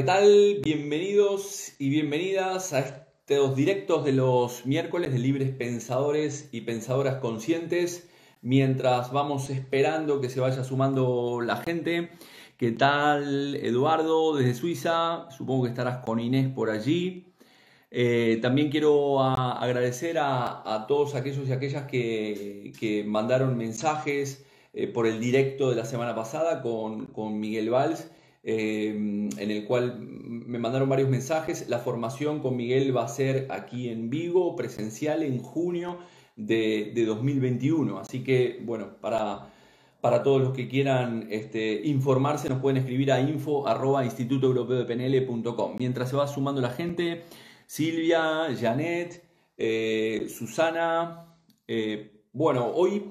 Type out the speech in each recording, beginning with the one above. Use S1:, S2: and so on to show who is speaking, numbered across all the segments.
S1: ¿qué tal? Bienvenidos y bienvenidas a estos directos de los miércoles de Libres Pensadores y Pensadoras Conscientes. Mientras vamos esperando que se vaya sumando la gente. ¿Qué tal, Eduardo, desde Suiza? Supongo que estarás con Inés por allí. Eh, también quiero agradecer a, todos aquellos y aquellas que, mandaron mensajes eh, por el directo de la semana pasada con, con Miguel Valls, eh, en el cual me mandaron varios mensajes. La formación con Miguel va a ser aquí en Vigo, presencial en junio de, 2021. Así que, bueno, para, para todos los que quieran este, informarse, nos pueden escribir a info de PNL.com. Mientras se va sumando la gente, Silvia, Janet, eh, Susana. Eh, bueno, hoy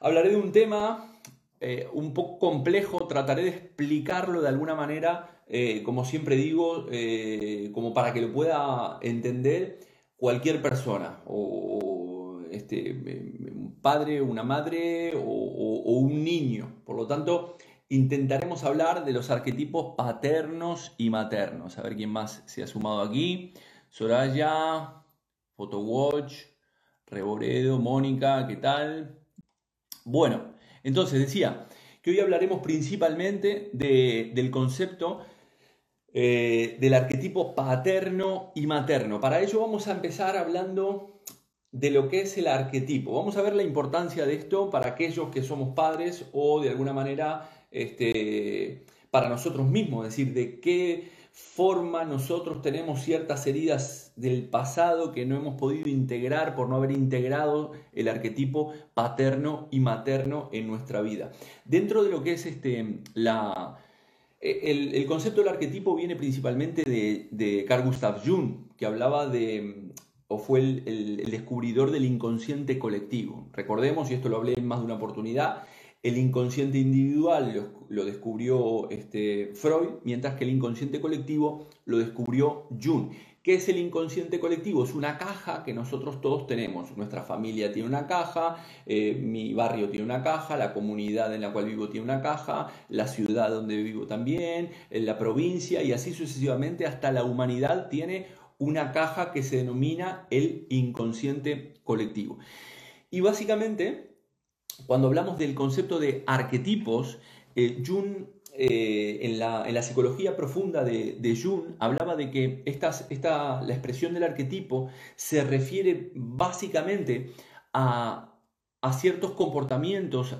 S1: hablaré de un tema eh, un poco complejo, trataré de explicarlo de alguna manera, como siempre digo, como para que lo pueda entender cualquier persona, o, este, un padre, una madre o, o un niño. Por lo tanto, intentaremos hablar de los arquetipos paternos y maternos. A ver quién más se ha sumado aquí. Soraya, Photowatch, Reboredo, Mónica, ¿qué tal? Bueno, entonces decía que hoy hablaremos principalmente del concepto eh, del arquetipo paterno y materno. Para ello vamos a empezar hablando de lo que es el arquetipo. Vamos a ver la importancia de esto para aquellos que somos padres o de alguna manera este, para nosotros mismos, es decir, de qué forma nosotros tenemos ciertas heridas del pasado que no hemos podido integrar por no haber integrado el arquetipo paterno y materno en nuestra vida. Dentro de lo que es este, la, el, concepto del arquetipo viene principalmente de, de Carl Gustav Jung, que hablaba de, o fue el, el, descubridor del inconsciente colectivo. Recordemos, y esto lo hablé en más de una oportunidad, el inconsciente individual lo, descubrió este, Freud, mientras que el inconsciente colectivo lo descubrió Jung. ¿Qué es el inconsciente colectivo? Es una caja que nosotros todos tenemos. Nuestra familia tiene una caja, eh, mi barrio tiene una caja, la comunidad en la cual vivo tiene una caja, la ciudad donde vivo también, la provincia y así sucesivamente hasta la humanidad tiene una caja que se denomina el inconsciente colectivo. Y básicamente cuando hablamos del concepto de arquetipos, eh, Jung, eh, en, la, psicología profunda de, Jung, hablaba de que esta, la expresión del arquetipo se refiere básicamente a, ciertos comportamientos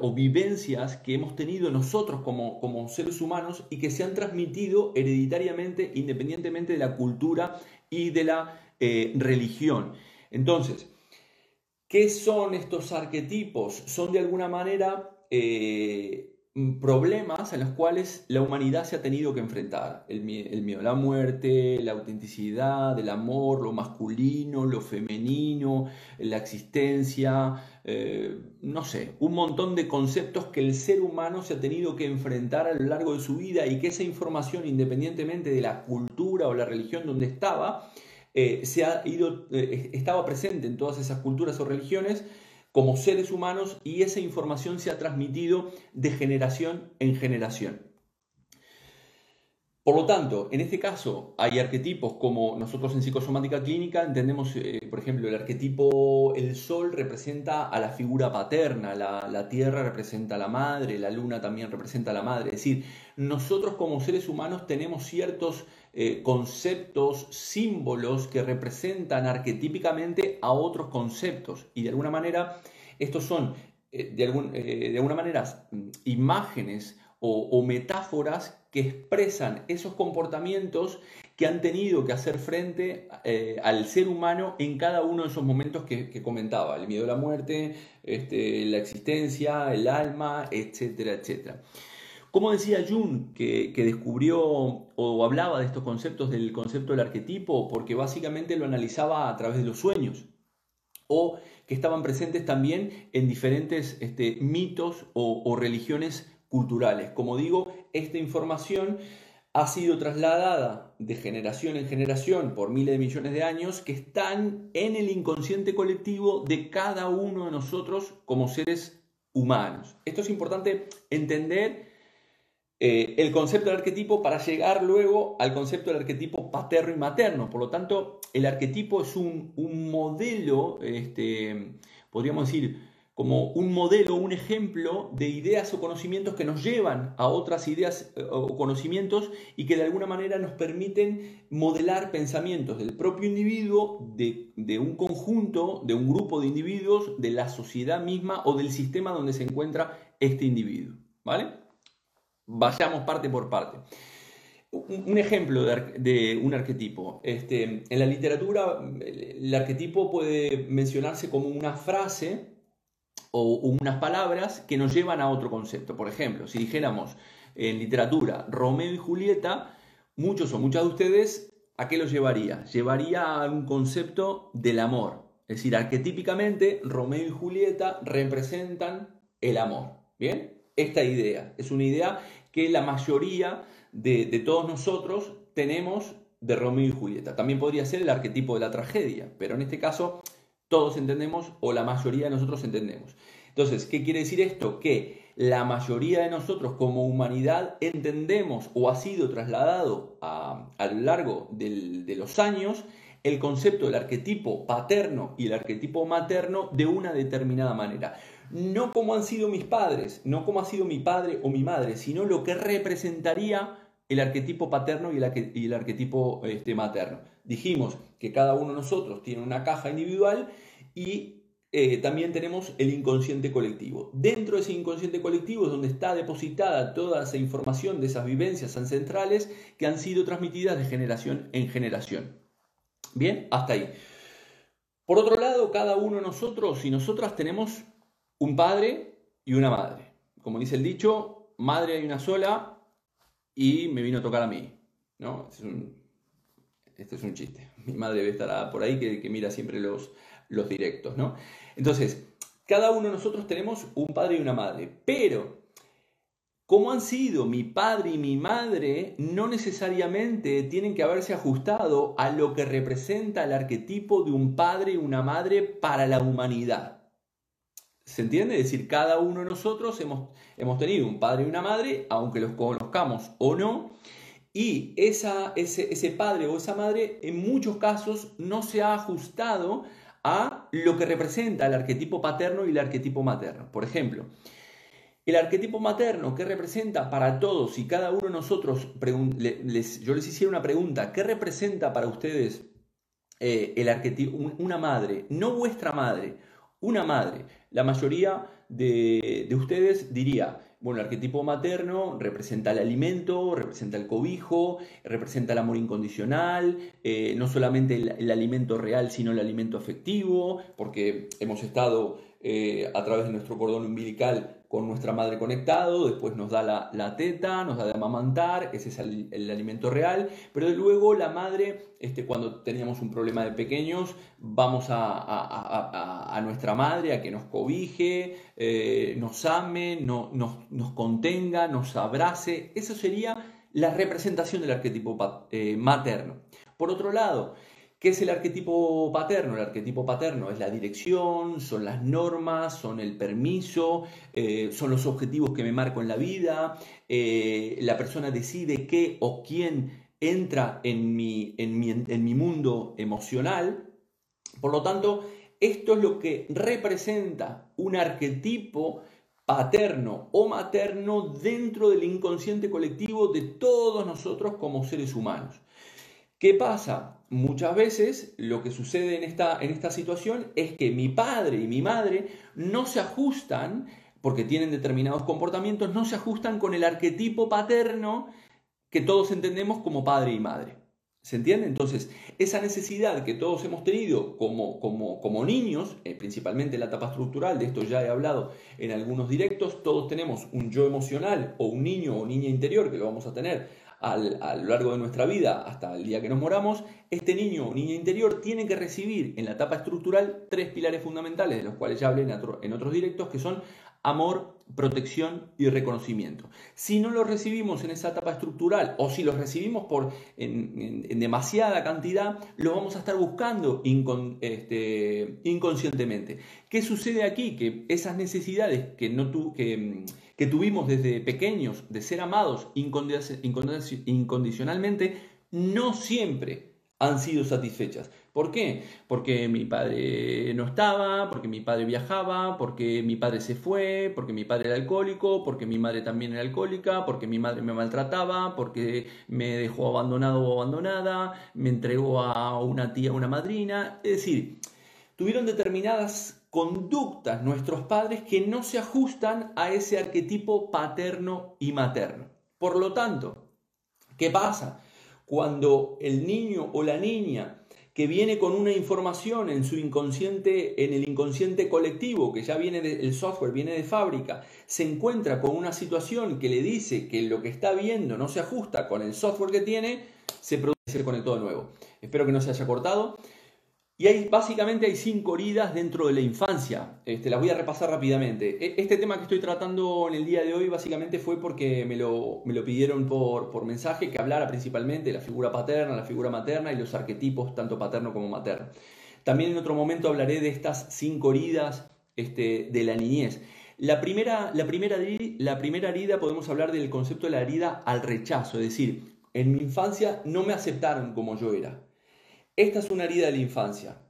S1: o vivencias que hemos tenido nosotros como, como seres humanos y que se han transmitido hereditariamente independientemente de la cultura y de la eh, religión. Entonces, ¿Qué son estos arquetipos? Son de alguna manera eh, problemas a los cuales la humanidad se ha tenido que enfrentar. El, miedo a la muerte, la autenticidad, el amor, lo masculino, lo femenino, la existencia, eh, no sé, un montón de conceptos que el ser humano se ha tenido que enfrentar a lo largo de su vida y que esa información, independientemente de la cultura o la religión donde estaba, eh, se ha ido, eh, estaba presente en todas esas culturas o religiones como seres humanos y esa información se ha transmitido de generación en generación. Por lo tanto, en este caso hay arquetipos como nosotros en psicosomática clínica entendemos, eh, por ejemplo, el arquetipo, el sol representa a la figura paterna, la, tierra representa a la madre, la luna también representa a la madre. Es decir, nosotros como seres humanos tenemos ciertos eh, conceptos, símbolos que representan arquetípicamente a otros conceptos y de alguna manera estos son eh, de, de alguna manera imágenes o, metáforas que expresan esos comportamientos que han tenido que hacer frente eh, al ser humano en cada uno de esos momentos que, comentaba, el miedo a la muerte, este, la existencia, el alma, etcétera, etcétera. Como decía Jung, que, descubrió o hablaba de estos conceptos del concepto del arquetipo, porque básicamente lo analizaba a través de los sueños, o que estaban presentes también en diferentes este, mitos o religiones culturales. Como digo, esta información ha sido trasladada de generación en generación por miles de millones de años que están en el inconsciente colectivo de cada uno de nosotros como seres humanos. Esto es importante entender eh, el concepto del arquetipo para llegar luego al concepto del arquetipo paterno y materno. Por lo tanto, el arquetipo es un, modelo, este, podríamos decir, como un modelo, un ejemplo de ideas o conocimientos que nos llevan a otras ideas eh, o conocimientos y que de alguna manera nos permiten modelar pensamientos del propio individuo, de, de un conjunto, de un grupo de individuos, de la sociedad misma o del sistema donde se encuentra este individuo. ¿Vale? Vayamos parte por parte. Un ejemplo de, un arquetipo. Este, en la literatura, el arquetipo puede mencionarse como una frase o unas palabras que nos llevan a otro concepto. Por ejemplo, si dijéramos en literatura Romeo y Julieta, muchos o muchas de ustedes, ¿a qué los llevaría? Llevaría a un concepto del amor. Es decir, arquetípicamente Romeo y Julieta representan el amor. ¿Bien? Esta idea. Es una idea que la mayoría de, todos nosotros tenemos de Romeo y Julieta. También podría ser el arquetipo de la tragedia, pero en este caso todos entendemos o la mayoría de nosotros entendemos. Entonces, ¿qué quiere decir esto? Que la mayoría de nosotros como humanidad entendemos o ha sido trasladado a, lo largo de los años el concepto del arquetipo paterno y el arquetipo materno de una determinada manera no como han sido mis padres, no como ha sido mi padre o mi madre, sino lo que representaría el arquetipo paterno y el, arquetipo este, materno. Dijimos que cada uno de nosotros tiene una caja individual y eh, también tenemos el inconsciente colectivo. Dentro de ese inconsciente colectivo es donde está depositada toda esa información de esas vivencias ancestrales que han sido transmitidas de generación en generación. Bien, hasta ahí. Por otro lado, cada uno de nosotros y nosotras tenemos un padre y una madre. Como dice el dicho, madre hay una sola y me vino a tocar a mí. ¿no? Este es un, este es un chiste. Mi madre debe estar por ahí que, mira siempre los, los directos. ¿no? Entonces, cada uno de nosotros tenemos un padre y una madre, pero como han sido mi padre y mi madre, no necesariamente tienen que haberse ajustado a lo que representa el arquetipo de un padre y una madre para la humanidad. ¿Se entiende? Es decir, cada uno de nosotros hemos, hemos tenido un padre y una madre, aunque los conozcamos o no, y esa, ese, ese padre o esa madre en muchos casos no se ha ajustado a lo que representa el arquetipo paterno y el arquetipo materno. Por ejemplo, el arquetipo materno, ¿qué representa para todos y cada uno de nosotros? Yo les hiciera una pregunta, ¿qué representa para ustedes eh, el arquetipo, una madre? No vuestra madre, una madre. La mayoría de, ustedes diría, bueno, el arquetipo materno representa el alimento, representa el cobijo, representa el amor incondicional, eh, no solamente el, alimento real, sino el alimento afectivo, porque hemos estado eh, a través de nuestro cordón umbilical con nuestra madre conectado, después nos da la, teta, nos da de amamantar, ese es el, alimento real, pero luego la madre, este, cuando teníamos un problema de pequeños, vamos a, nuestra madre a que nos cobije, eh, nos ame, no, nos, contenga, nos abrace, eso sería la representación del arquetipo eh, materno. Por otro lado, ¿Qué es el arquetipo paterno? El arquetipo paterno es la dirección, son las normas, son el permiso, eh, son los objetivos que me marco en la vida, eh, la persona decide qué o quién entra en mi, en, mi, en mi mundo emocional. Por lo tanto, esto es lo que representa un arquetipo paterno o materno dentro del inconsciente colectivo de todos nosotros como seres humanos. ¿Qué pasa? Muchas veces lo que sucede en esta, en esta situación es que mi padre y mi madre no se ajustan, porque tienen determinados comportamientos, no se ajustan con el arquetipo paterno que todos entendemos como padre y madre. ¿Se entiende? Entonces, esa necesidad que todos hemos tenido como, como, como niños, eh, principalmente en la etapa estructural, de esto ya he hablado en algunos directos, todos tenemos un yo emocional o un niño o niña interior que lo vamos a tener a lo largo de nuestra vida hasta el día que nos moramos, este niño o niña interior tiene que recibir en la etapa estructural tres pilares fundamentales, de los cuales ya hablé en, otros directos, que son amor, protección y reconocimiento. Si no los recibimos en esa etapa estructural o si los recibimos por, en, demasiada cantidad, lo vamos a estar buscando este, inconscientemente. ¿Qué sucede aquí? Que esas necesidades que, no tu, que, que tuvimos desde pequeños de ser amados incondicionalmente, no siempre han sido satisfechas. ¿Por qué? Porque mi padre no estaba, porque mi padre viajaba, porque mi padre se fue, porque mi padre era alcohólico, porque mi madre también era alcohólica, porque mi madre me maltrataba, porque me dejó abandonado o abandonada, me entregó a una tía o una madrina. Es decir, tuvieron determinadas conductas nuestros padres que no se ajustan a ese arquetipo paterno y materno. Por lo tanto, ¿qué pasa? cuando el niño o la niña que viene con una información en su inconsciente, en el inconsciente colectivo, que ya viene del software, viene de fábrica, se encuentra con una situación que le dice que lo que está viendo no se ajusta con el software que tiene, se produce el conector nuevo. Espero que no se haya cortado. Y hay, básicamente hay cinco heridas dentro de la infancia. Este, las voy a repasar rápidamente. E, este tema que estoy tratando en el día de hoy básicamente fue porque me lo, me lo pidieron por, por, mensaje que hablara principalmente de la figura paterna, la figura materna y los arquetipos tanto paterno como materno. También en otro momento hablaré de estas cinco heridas este, de la niñez. La primera, la, primera, la primera herida podemos hablar del concepto de la herida al rechazo, es decir, en mi infancia no me aceptaron como yo era. Esta es una herida de la infancia.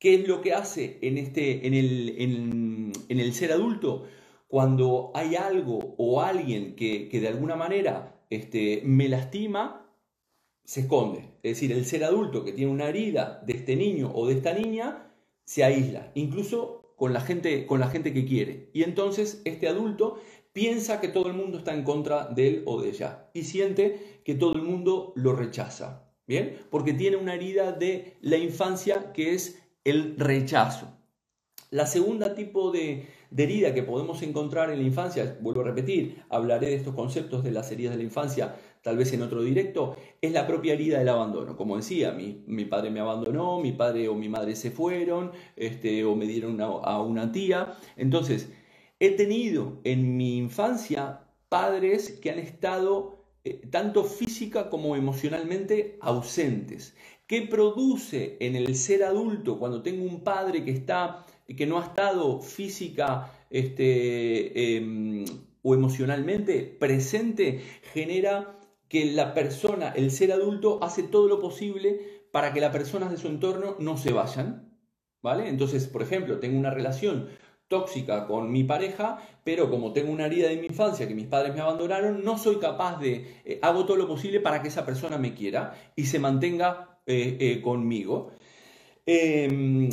S1: ¿Qué es lo que hace en, este, en, el, en, el ser adulto? Cuando hay algo o alguien que, de alguna manera este, me lastima, se esconde. Es decir, el ser adulto que tiene una herida de este niño o de esta niña se aísla, incluso con la gente, con la gente que quiere. Y entonces este adulto piensa que todo el mundo está en contra de él o de ella y siente que todo el mundo lo rechaza. ¿Bien? Porque tiene una herida de la infancia que es el rechazo. La segunda tipo de, herida que podemos encontrar en la infancia, vuelvo a repetir, hablaré de estos conceptos de las heridas de la infancia tal vez en otro directo, es la propia herida del abandono. Como decía, mi, padre me abandonó, mi padre o mi madre se fueron, este, o me dieron a una tía. Entonces, he tenido en mi infancia padres que han estado eh, tanto física como emocionalmente ausentes. ¿Qué produce en el ser adulto cuando tengo un padre que está que no ha estado física este, em, o emocionalmente presente? Genera que la persona, el ser adulto, hace todo lo posible para que las personas de su entorno no se vayan. ¿Vale? Entonces, por ejemplo, tengo una relación tóxica con mi pareja, pero como tengo una herida de mi infancia que mis padres me abandonaron, no soy capaz de, eh, hago todo lo posible para que esa persona me quiera y se mantenga eh, eh, conmigo. Em,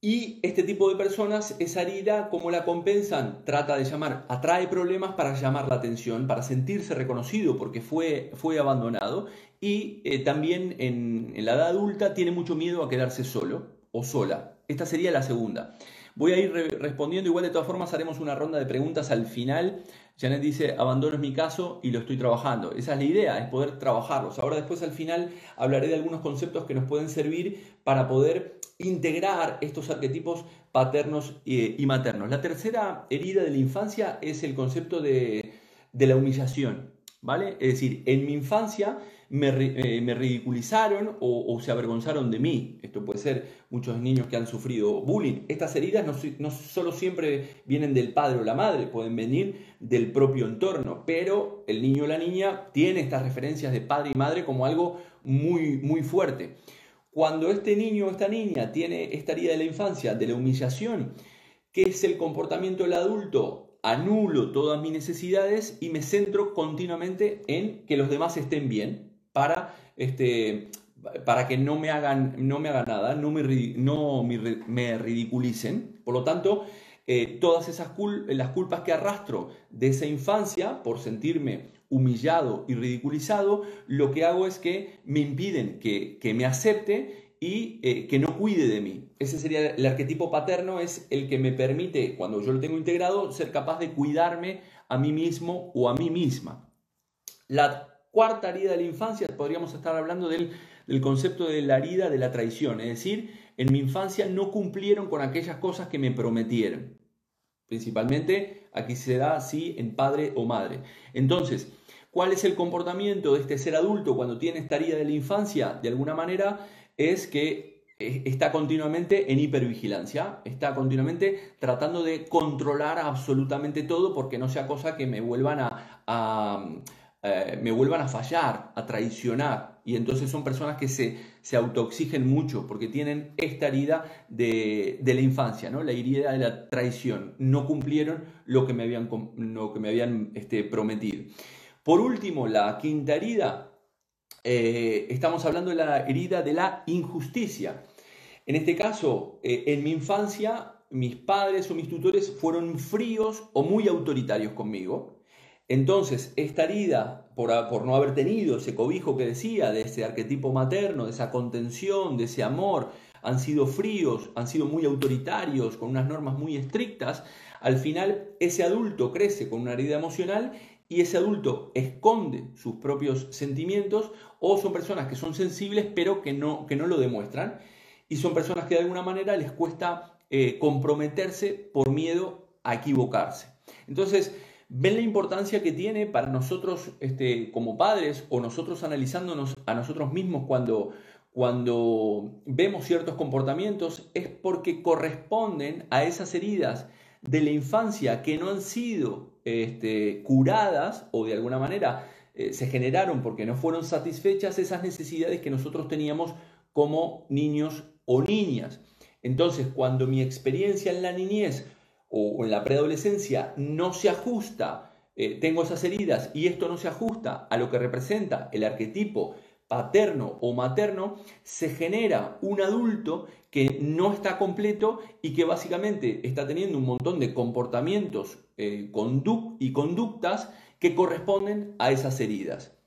S1: y este tipo de personas, esa herida, ¿cómo la compensan? Trata de llamar, atrae problemas para llamar la atención, para sentirse reconocido porque fue, fue abandonado. Y también en, en la edad adulta tiene mucho miedo a quedarse solo o sola. Esta sería la segunda. Voy a ir respondiendo, igual de todas formas haremos una ronda de preguntas al final. Janet dice, abandono es mi caso y lo estoy trabajando. Esa es la idea, es poder trabajarlos. Ahora después al final hablaré de algunos conceptos que nos pueden servir para poder integrar estos arquetipos paternos y, maternos. La tercera herida de la infancia es el concepto de, de la humillación. Es decir, en mi infancia eh, me, ridiculizaron o, se avergonzaron de mí. Esto puede ser muchos niños que han sufrido bullying. Estas heridas no, no solo siempre vienen del padre o la madre, pueden venir del propio entorno, pero el niño o la niña tiene estas referencias de padre y madre como algo muy, muy fuerte. Cuando este niño o esta niña tiene esta herida de la infancia, de la humillación, ¿qué es el comportamiento del adulto? Anulo todas mis necesidades y me centro continuamente en que los demás estén bien para, este, para que no me hagan, no me hagan nada, no me, no me, ridiculicen. Por lo tanto, eh, todas esas las culpas que arrastro de esa infancia por sentirme humillado y ridiculizado, lo que hago es que me impiden que, me acepte y eh, que no cuide de mí. Ese sería el arquetipo paterno, es el que me permite, cuando yo lo tengo integrado, ser capaz de cuidarme a mí mismo o a mí misma. La cuarta herida de la infancia, podríamos estar hablando del, concepto de la herida de la traición, es decir, en mi infancia no cumplieron con aquellas cosas que me prometieron. Principalmente aquí se da así en padre o madre. Entonces, ¿cuál es el comportamiento de este ser adulto cuando tiene esta herida de la infancia? De alguna manera es que está continuamente en hipervigilancia, está continuamente tratando de controlar absolutamente todo porque no sea cosa que me vuelvan a, eh, me vuelvan a fallar, a traicionar. Y entonces son personas que se, se mucho porque tienen esta herida de, la infancia, ¿no? la herida de la traición. No cumplieron lo que me habían, lo que me habían este, prometido. Por último, la quinta herida, eh, estamos hablando de la herida de la injusticia. En este caso, eh, en mi infancia, mis padres o mis tutores fueron fríos o muy autoritarios conmigo. Entonces, esta herida, por, por, no haber tenido ese cobijo que decía, de ese arquetipo materno, de esa contención, de ese amor, han sido fríos, han sido muy autoritarios, con unas normas muy estrictas, al final ese adulto crece con una herida emocional y ese adulto esconde sus propios sentimientos o son personas que son sensibles pero que no, que no lo demuestran y son personas que de alguna manera les cuesta eh, comprometerse por miedo a equivocarse. Entonces, ven la importancia que tiene para nosotros este, como padres o nosotros analizándonos a nosotros mismos cuando, cuando vemos ciertos comportamientos, es porque corresponden a esas heridas de la infancia que no han sido este, curadas o de alguna manera eh, se generaron porque no fueron satisfechas esas necesidades que nosotros teníamos como niños o niñas. Entonces, cuando mi experiencia en la niñez o en la preadolescencia no se ajusta, eh, tengo esas heridas y esto no se ajusta a lo que representa el arquetipo paterno o materno, se genera un adulto que no está completo y que básicamente está teniendo un montón de comportamientos eh, y conductas que corresponden a esas heridas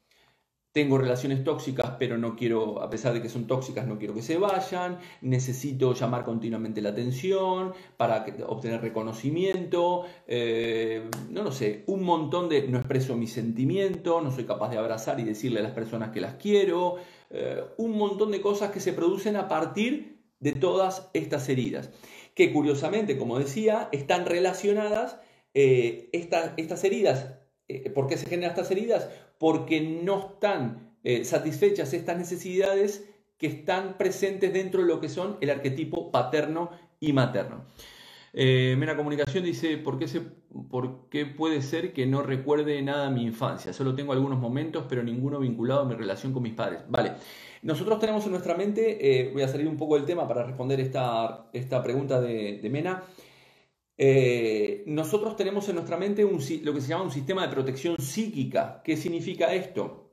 S1: tengo relaciones tóxicas, pero no quiero, a pesar de que son tóxicas, no quiero que se vayan, necesito llamar continuamente la atención para obtener reconocimiento, eh, no lo sé, un montón de, no expreso mi sentimiento, no soy capaz de abrazar y decirle a las personas que las quiero, eh, un montón de cosas que se producen a partir de todas estas heridas, que curiosamente, como decía, están relacionadas, eh, estas heridas, ¿por qué se generan estas heridas? Porque no están eh, satisfechas estas necesidades que están presentes dentro de lo que son el arquetipo paterno y materno. Eh, Mera Comunicación dice, ¿por qué, ¿por qué puede ser que no recuerde nada de mi infancia? Solo tengo algunos momentos, pero ninguno vinculado a mi relación con mis padres. Vale, nosotros tenemos en nuestra mente, eh, voy a salir un poco del tema para responder esta, esta pregunta de Mena, eh, nosotros tenemos en nuestra mente lo que se llama un sistema de protección psíquica. ¿Qué significa esto?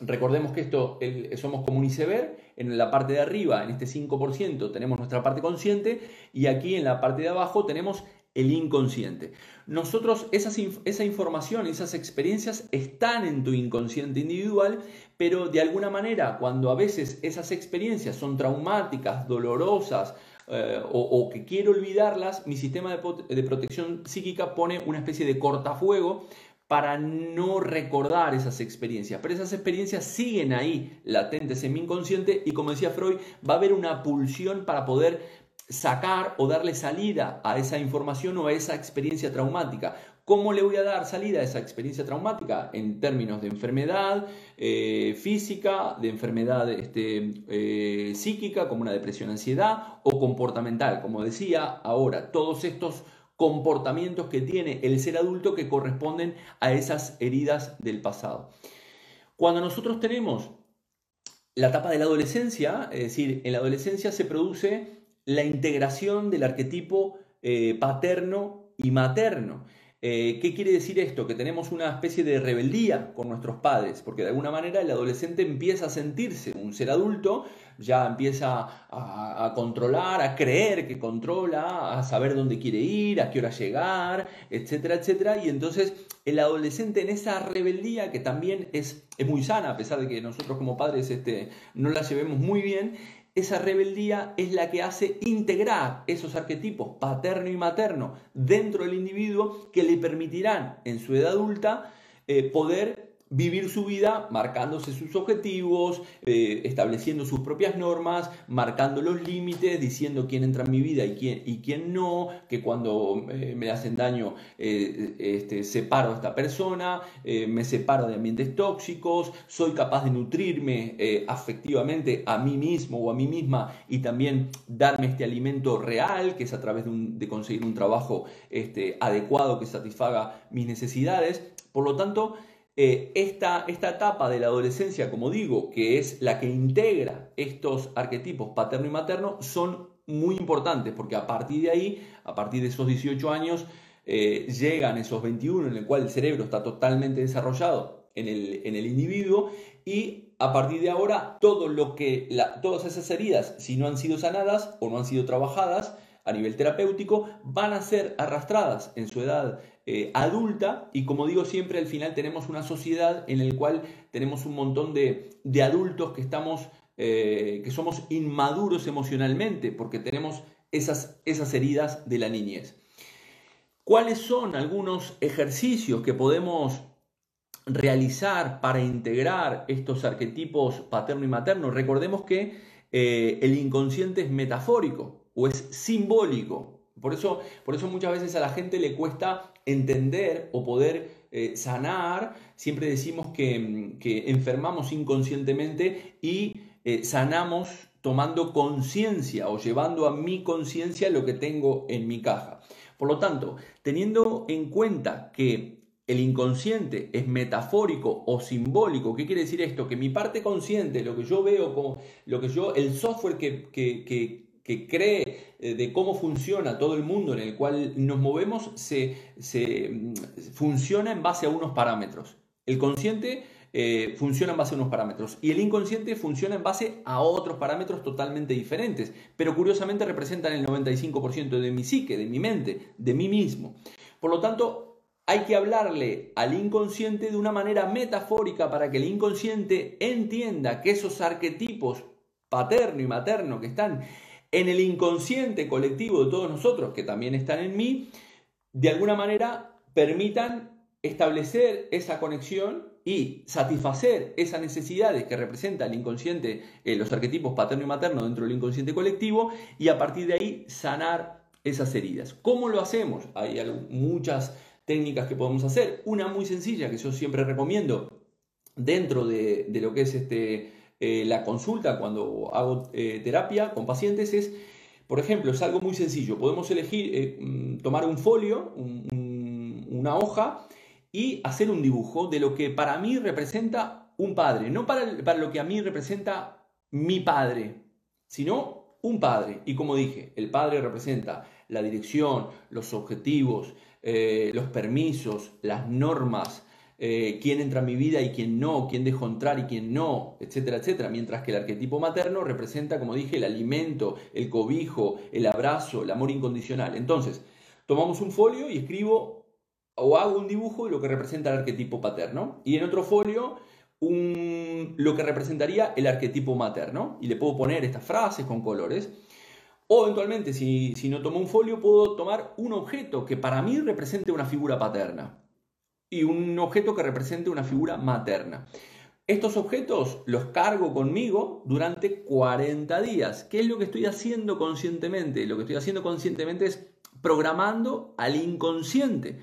S1: Recordemos que esto somos como un iceberg, en la parte de arriba, en este 5%, tenemos nuestra parte consciente y aquí en la parte de abajo tenemos el inconsciente. Nosotros, esa información, esas experiencias están en tu inconsciente individual, pero de alguna manera, cuando a veces esas experiencias son traumáticas, dolorosas, eh, o, que quiero olvidarlas, mi sistema de, protección psíquica pone una especie de cortafuego para no recordar esas experiencias. Pero esas experiencias siguen ahí, latentes en mi inconsciente, y como decía Freud, va a haber una pulsión para poder sacar o darle salida a esa información o a esa experiencia traumática. ¿Cómo le voy a dar salida a esa experiencia traumática? En términos de enfermedad eh, física, de enfermedad este, eh, psíquica, como una depresión, ansiedad, o comportamental, como decía ahora, todos estos comportamientos que tiene el ser adulto que corresponden a esas heridas del pasado. Cuando nosotros tenemos la etapa de la adolescencia, es decir, en la adolescencia se produce la integración del arquetipo eh, paterno y materno. Eh, ¿Qué quiere decir esto? Que tenemos una especie de rebeldía con nuestros padres, porque de alguna manera el adolescente empieza a sentirse un ser adulto, ya empieza a, controlar, a creer que controla, a saber dónde quiere ir, a qué hora llegar, etcétera, etcétera. Y entonces el adolescente en esa rebeldía, que también es, es muy sana, a pesar de que nosotros como padres este, no la llevemos muy bien, esa rebeldía es la que hace integrar esos arquetipos paterno y materno dentro del individuo que le permitirán en su edad adulta eh, poder vivir su vida marcándose sus objetivos, eh, estableciendo sus propias normas, marcando los límites, diciendo quién entra en mi vida y quién, y quién no, que cuando eh, me hacen daño eh, este, separo a esta persona, me separo de ambientes tóxicos, soy capaz de nutrirme afectivamente a mí mismo o a mí misma y también darme este alimento real, que es a través de, conseguir un trabajo este, adecuado que satisfaga mis necesidades. Por lo tanto, eh, esta, esta etapa de la adolescencia, como digo, que es la que integra estos arquetipos paterno y materno, son muy importantes porque a partir de ahí, a partir de esos 18 años, eh, llegan esos 21 en el cual el cerebro está totalmente desarrollado en el, en el individuo y a partir de ahora todo lo que todas esas heridas, si no han sido sanadas o no han sido trabajadas a nivel terapéutico, van a ser arrastradas en su edad eh, adulta y como digo siempre al final tenemos una sociedad en la cual tenemos un montón de, adultos que estamos eh, que somos inmaduros emocionalmente porque tenemos esas, esas heridas de la niñez. ¿Cuáles son algunos ejercicios que podemos realizar para integrar estos arquetipos paterno y materno? Recordemos que eh, el inconsciente es metafórico o es simbólico. Por eso, por eso muchas veces a la gente le cuesta entender o poder eh, sanar. Siempre decimos que, mm, enfermamos inconscientemente y eh, sanamos tomando conciencia o llevando a mi conciencia lo que tengo en mi caja. Por lo tanto, teniendo en cuenta que el inconsciente es metafórico o simbólico. ¿Qué quiere decir esto? Que mi parte consciente, lo que yo veo, como, lo que yo, el software que, que que cree eh, de cómo funciona todo el mundo en el cual nos movemos, se, mm, funciona en base a unos parámetros. El consciente eh, funciona en base a unos parámetros y el inconsciente funciona en base a otros parámetros totalmente diferentes, pero curiosamente representan el 95% de mi psique, de mi mente, de mí mismo. Por lo tanto, hay que hablarle al inconsciente de una manera metafórica para que el inconsciente entienda que esos arquetipos paterno y materno que están en el inconsciente colectivo de todos nosotros, que también están en mí, de alguna manera permitan establecer esa conexión y satisfacer esas necesidades que representa el inconsciente, eh, los arquetipos paterno y materno dentro del inconsciente colectivo, y a partir de ahí sanar esas heridas. ¿Cómo lo hacemos? Hay muchas técnicas que podemos hacer. Una muy sencilla que yo siempre recomiendo dentro de, de lo que es este eh, la consulta cuando hago eh, terapia con pacientes es, por ejemplo, es algo muy sencillo. Podemos elegir, eh, mm, tomar un folio, una hoja y hacer un dibujo de lo que para mí representa un padre. No para, para lo que a mí representa mi padre, sino un padre. Y como dije, el padre representa la dirección, los objetivos, los permisos, las normas, eh, quién entra en mi vida y quién no, quién dejo entrar y quién no, etcétera, etcétera. Mientras que el arquetipo materno representa, como dije, el alimento, el cobijo, el abrazo, el amor incondicional. Entonces, tomamos un folio y escribo o hago un dibujo de lo que representa el arquetipo paterno. Y en otro folio, lo que representaría el arquetipo materno. Y le puedo poner estas frases con colores. O eventualmente, si, si no tomo un folio, puedo tomar un objeto que para mí represente una figura paterna y un objeto que represente una figura materna. Estos objetos los cargo conmigo durante 40 días. ¿Qué es lo que estoy haciendo conscientemente? Lo que estoy haciendo conscientemente es programando al inconsciente.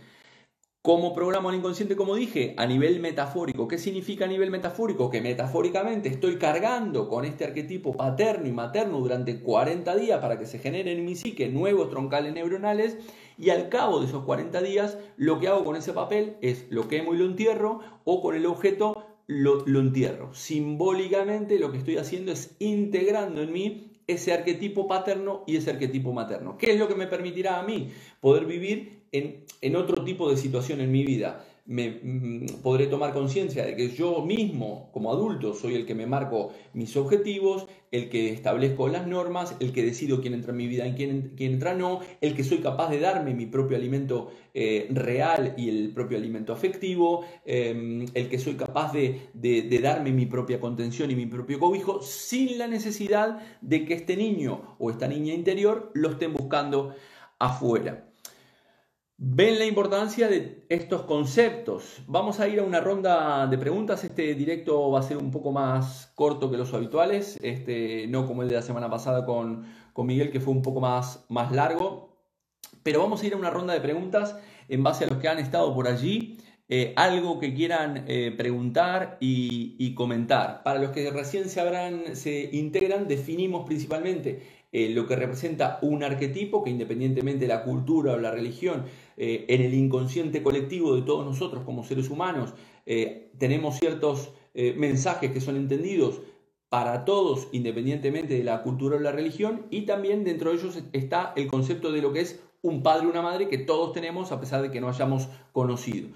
S1: ¿Cómo programo al inconsciente? Como dije, a nivel metafórico. ¿Qué significa a nivel metafórico? Que metafóricamente estoy cargando con este arquetipo paterno y materno durante 40 días para que se generen en mi psique nuevos troncales neuronales y al cabo de esos 40 días lo que hago con ese papel es lo quemo y lo entierro o con el objeto lo, lo entierro. Simbólicamente lo que estoy haciendo es integrando en mí ese arquetipo paterno y ese arquetipo materno. ¿Qué es lo que me permitirá a mí poder vivir en, otro tipo de situación en mi vida? me mm, podré tomar conciencia de que yo mismo, como adulto, soy el que me marco mis objetivos, el que establezco las normas, el que decido quién entra en mi vida y quién, quién entra no, el que soy capaz de darme mi propio alimento eh, real y el propio alimento afectivo, em, el que soy capaz de, de darme mi propia contención y mi propio cobijo sin la necesidad de que este niño o esta niña interior lo estén buscando afuera. Ven la importancia de estos conceptos. Vamos a ir a una ronda de preguntas. Este directo va a ser un poco más corto que los habituales, este, no como el de la semana pasada con, Miguel, que fue un poco más, más largo. Pero vamos a ir a una ronda de preguntas en base a los que han estado por allí. Eh, algo que quieran eh, preguntar y, comentar. Para los que recién se, habrán, se integran, definimos principalmente eh, lo que representa un arquetipo que independientemente de la cultura o la religión, en el inconsciente colectivo de todos nosotros como seres humanos, tenemos ciertos mensajes que son entendidos para todos independientemente de la cultura o la religión y también dentro de ellos está el concepto de lo que es un padre y una madre que todos tenemos a pesar de que no hayamos conocido.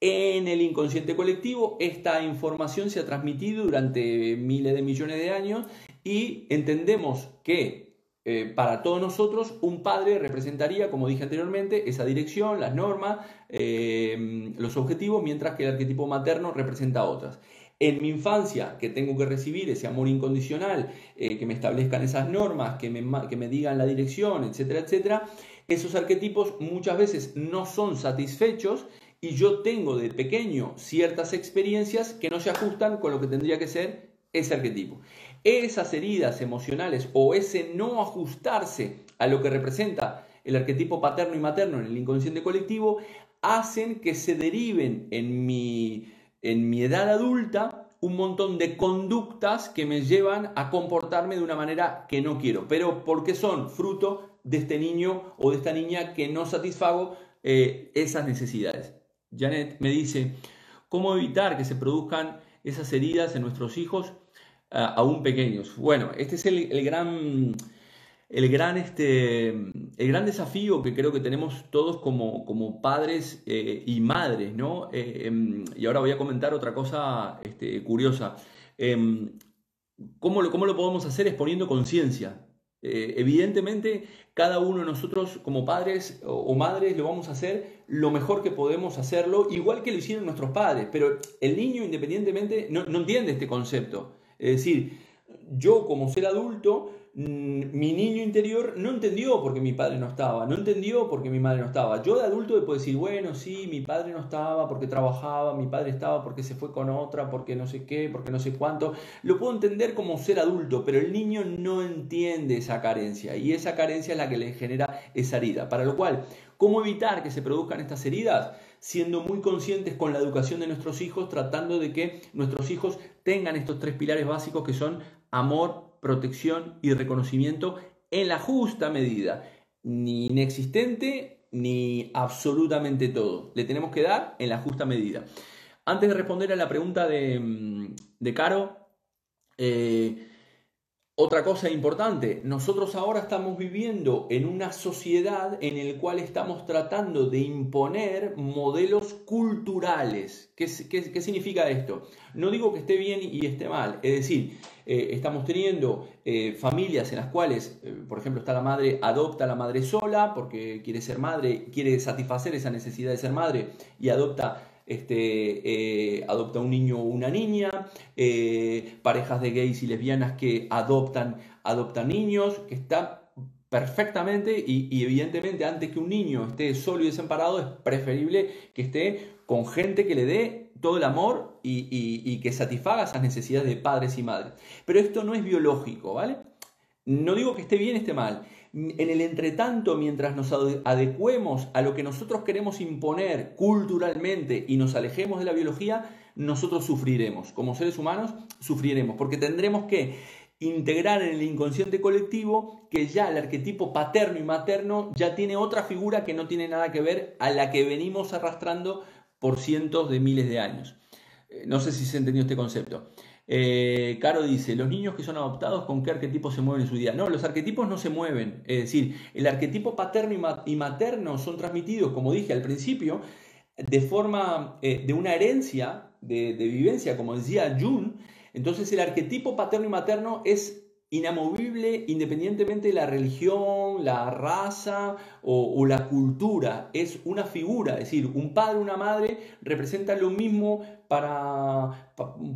S1: En el inconsciente colectivo esta información se ha transmitido durante miles de millones de años y entendemos que eh, para todos nosotros un padre representaría, como dije anteriormente, esa dirección, las normas, eh, los objetivos, mientras que el arquetipo materno representa otras. En mi infancia, que tengo que recibir ese amor incondicional, eh, que me establezcan esas normas, que me, que me digan la dirección, etcétera, etcétera, esos arquetipos muchas veces no son satisfechos y yo tengo de pequeño ciertas experiencias que no se ajustan con lo que tendría que ser ese arquetipo. Esas heridas emocionales o ese no ajustarse a lo que representa el arquetipo paterno y materno en el inconsciente colectivo hacen que se deriven en mi, en mi edad adulta un montón de conductas que me llevan a comportarme de una manera que no quiero, pero porque son fruto de este niño o de esta niña que no satisfago eh, esas necesidades. Janet me dice, ¿cómo evitar que se produzcan esas heridas en nuestros hijos aún pequeños? Bueno, este es el, gran, el, gran, este, el gran desafío que creo que tenemos todos como, como padres eh, y madres, ¿no? Eh, em, y ahora voy a comentar otra cosa este, curiosa. Em, ¿cómo, lo, ¿Cómo lo podemos hacer? Es poniendo conciencia. Eh, evidentemente, cada uno de nosotros como padres o, madres lo vamos a hacer lo mejor que podemos hacerlo, igual que lo hicieron nuestros padres, pero el niño independientemente no, no entiende este concepto. Es decir, yo como ser adulto Mm, mi niño interior no entendió porque mi padre no estaba, no entendió porque mi madre no estaba. Yo de adulto puedo decir, bueno, sí, mi padre no estaba porque trabajaba, mi padre estaba porque se fue con otra, porque no sé qué, porque no sé cuánto. Lo puedo entender como ser adulto, pero el niño no entiende esa carencia y esa carencia es la que le genera esa herida. Para lo cual, ¿cómo evitar que se produzcan estas heridas? Siendo muy conscientes con la educación de nuestros hijos, tratando de que nuestros hijos tengan estos tres pilares básicos que son amor, protección y reconocimiento en la justa medida, ni inexistente ni absolutamente todo. Le tenemos que dar en la justa medida. Antes de responder a la pregunta de, mm, de Caro, eh, otra cosa importante, nosotros ahora estamos viviendo en una sociedad en la cual estamos tratando de imponer modelos culturales. ¿Qué, significa esto? No digo que esté bien y esté mal, es decir, eh, estamos teniendo eh, familias en las cuales, eh, por ejemplo, está la madre, adopta a la madre sola porque quiere ser madre, quiere satisfacer esa necesidad de ser madre y adopta este, eh, adopta un niño o una niña, eh, parejas de gays y lesbianas que adoptan, adoptan niños, que está perfectamente y, evidentemente antes que un niño esté solo y desamparado es preferible que esté con gente que le dé todo el amor y, y que satisfaga esas necesidades de padres y madres. Pero esto no es biológico, ¿vale? No digo que esté bien, esté mal en el entretanto, mientras nos adecuemos a lo que nosotros queremos imponer culturalmente y nos alejemos de la biología, nosotros sufriremos. Como seres humanos, sufriremos, porque tendremos que integrar en el inconsciente colectivo que ya el arquetipo paterno y materno ya tiene otra figura que no tiene nada que ver a la que venimos arrastrando por cientos de miles de años. Eh, no sé si se entendió este concepto. Eh, Caro dice, los niños que son adoptados, ¿con qué arquetipo se mueven en su vida? No, los arquetipos no se mueven. Es decir, el arquetipo paterno y materno son transmitidos, como dije al principio, de forma eh, de una herencia de, vivencia, como decía Jung. Entonces el arquetipo paterno y materno es inamovible independientemente de la religión, la raza o, o, la cultura. Es una figura, es decir, un padre, una madre representan lo mismo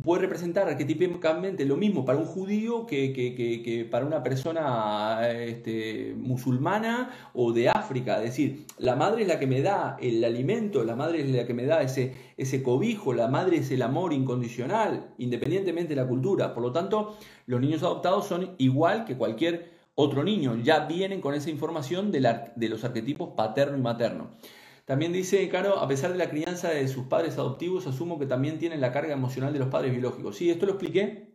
S1: puede representar arquetípicamente lo mismo para un judío que, para una persona este, musulmana o de África. Es decir, la madre es la que me da el alimento, la madre es la que me da ese, ese cobijo, la madre es el amor incondicional, independientemente de la cultura. Por lo tanto, los niños adoptados son igual que cualquier otro niño, ya vienen con esa información de los arquetipos paterno y materno. También dice, Caro, a pesar de la crianza de sus padres adoptivos, asumo que también tienen la carga emocional de los padres biológicos. Sí, esto lo expliqué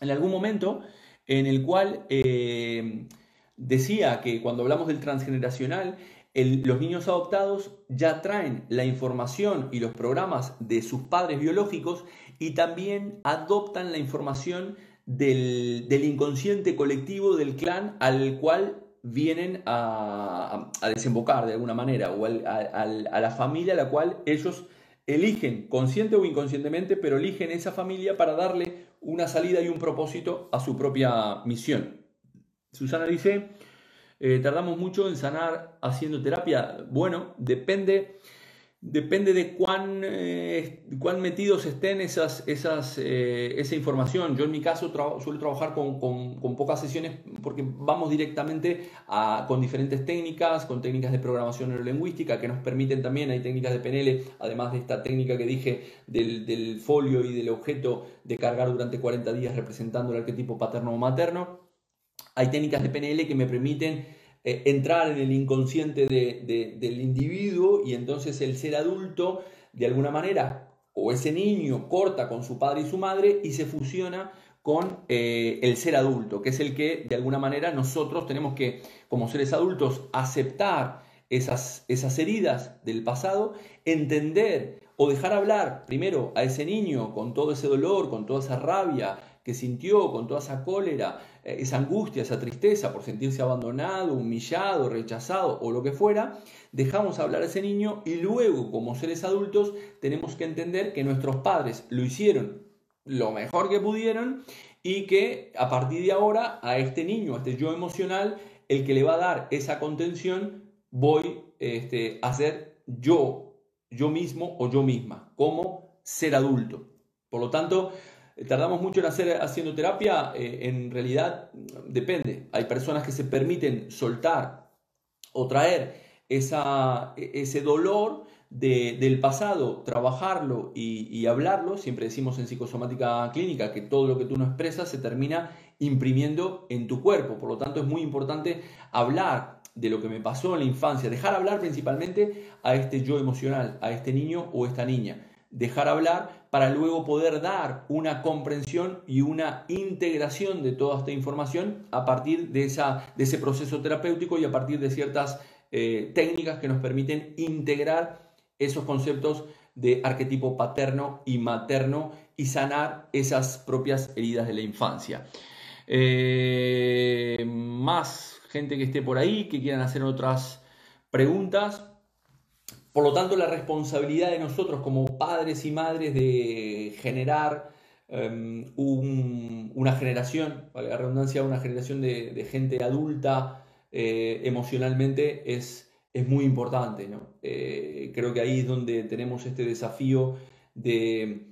S1: en algún momento en el cual eh, decía que cuando hablamos del transgeneracional, los niños adoptados ya traen la información y los programas de sus padres biológicos y también adoptan la información del, inconsciente colectivo del clan al cual vienen a, desembocar de alguna manera, o a la familia a la cual ellos eligen, consciente o inconscientemente, pero eligen esa familia para darle una salida y un propósito a su propia misión. Susana dice, eh, tardamos mucho en sanar haciendo terapia. Bueno, depende depende de cuán, eh, cuán metidos estén esas, esas, eh, esa información. Yo en mi caso suelo trabajar con, con, pocas sesiones porque vamos directamente a, con diferentes técnicas, con técnicas de programación neurolingüística que nos permiten también, hay técnicas de PNL, además de esta técnica que dije del, del folio y del objeto de cargar durante 40 días representando el arquetipo paterno o materno. Hay técnicas de PNL que me permiten eh, entrar en el inconsciente del individuo y entonces el ser adulto, de alguna manera, o ese niño corta con su padre y su madre y se fusiona con eh, el ser adulto, que es el que de alguna manera nosotros tenemos que, como seres adultos, aceptar esas, esas heridas del pasado, entender o dejar hablar primero a ese niño con todo ese dolor, con toda esa rabia, que sintió con toda esa cólera, eh, esa angustia, esa tristeza por sentirse abandonado, humillado, rechazado o lo que fuera, dejamos hablar a ese niño y luego como seres adultos tenemos que entender que nuestros padres lo hicieron lo mejor que pudieron y que a partir de ahora a este niño, a este yo emocional, el que le va a dar esa contención, voy este, a ser yo, yo mismo o yo misma, como ser adulto. Por lo tanto, tardamos mucho en hacer haciendo terapia, eh, en realidad depende. Hay personas que se permiten soltar o traer esa, ese dolor del pasado, trabajarlo y, hablarlo. Siempre decimos en psicosomática clínica que todo lo que tú no expresas se termina imprimiendo en tu cuerpo. Por lo tanto, es muy importante hablar de lo que me pasó en la infancia, dejar hablar principalmente a este yo emocional, a este niño o esta niña dejar hablar para luego poder dar una comprensión y una integración de toda esta información a partir de, esa, de ese proceso terapéutico y a partir de ciertas eh, técnicas que nos permiten integrar esos conceptos de arquetipo paterno y materno y sanar esas propias heridas de la infancia. Eh, más gente que esté por ahí, que quieran hacer otras preguntas, por lo tanto, la responsabilidad de nosotros como padres y madres de generar em, una generación, la redundancia, una generación de, gente adulta eh, emocionalmente es, es, muy importante. Eh, creo que ahí es donde tenemos este desafío de,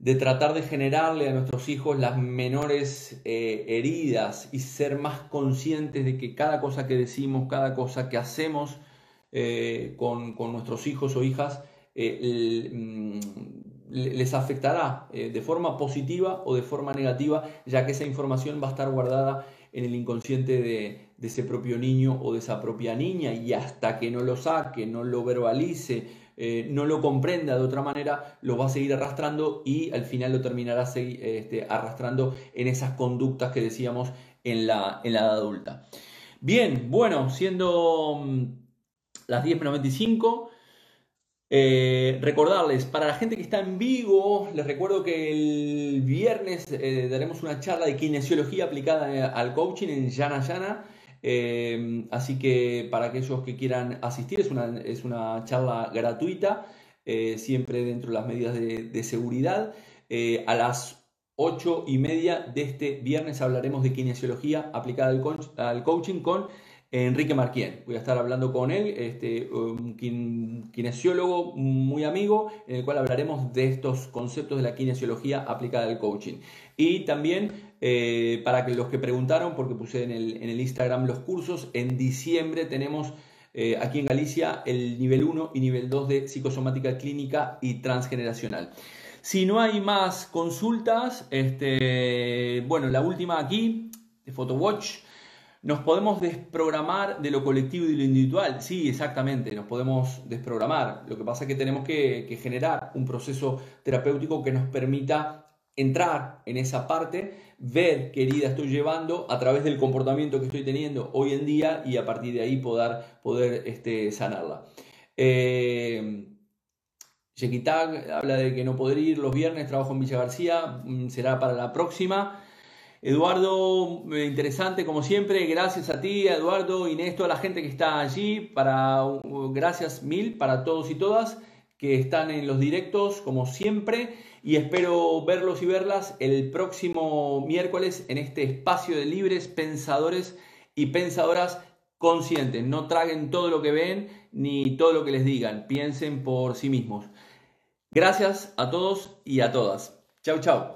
S1: de tratar de generarle a nuestros hijos las menores eh, heridas y ser más conscientes de que cada cosa que decimos, cada cosa que hacemos, eh, con, nuestros hijos o hijas eh, mm, les afectará eh, de forma positiva o de forma negativa, ya que esa información va a estar guardada en el inconsciente de, ese propio niño o de esa propia niña y hasta que no lo saque, no lo verbalice, no lo comprenda de otra manera, lo va a seguir arrastrando y al final lo terminará este, arrastrando en esas conductas que decíamos en la, en la edad adulta. Bien, bueno, siendo las 10.95. Eh, recordarles, para la gente que está en vivo, les recuerdo que el viernes eh, daremos una charla de kinesiología aplicada eh, al coaching en Yana Yana. así que para aquellos que quieran asistir, es una, es una charla gratuita, siempre dentro de las medidas de, seguridad. a las 8 y media de este viernes hablaremos de kinesiología aplicada al coaching con Enrique Marquien. Voy a estar hablando con él, este, un kinesiólogo muy amigo, en el cual hablaremos de estos conceptos de la kinesiología aplicada al coaching. Y también eh, para que los que preguntaron, porque puse en el, en el Instagram los cursos, en diciembre tenemos eh, aquí en Galicia el nivel 1 y nivel 2 de psicosomática clínica y transgeneracional. Si no hay más consultas, este, bueno, la última aquí, de PhotoWatch, nos podemos desprogramar de lo colectivo y de lo individual. Sí, exactamente, nos podemos desprogramar. Lo que pasa es que tenemos que, generar un proceso terapéutico que nos permita entrar en esa parte, ver qué herida estoy llevando a través del comportamiento que estoy teniendo hoy en día y a partir de ahí poder, poder este, sanarla. Eh, habla de que no podré ir los viernes, trabajo en Villa García, mm, será para la próxima. Eduardo, eh, interesante como siempre, gracias a ti, Eduardo, Inés, toda la gente que está allí, para, uh, gracias mil para todos y todas que están en los directos como siempre y espero verlos y verlas el próximo miércoles en este espacio de libres pensadores y pensadoras conscientes. No traguen todo lo que ven ni todo lo que les digan, piensen por sí mismos. Gracias a todos y a todas. Chau, chau.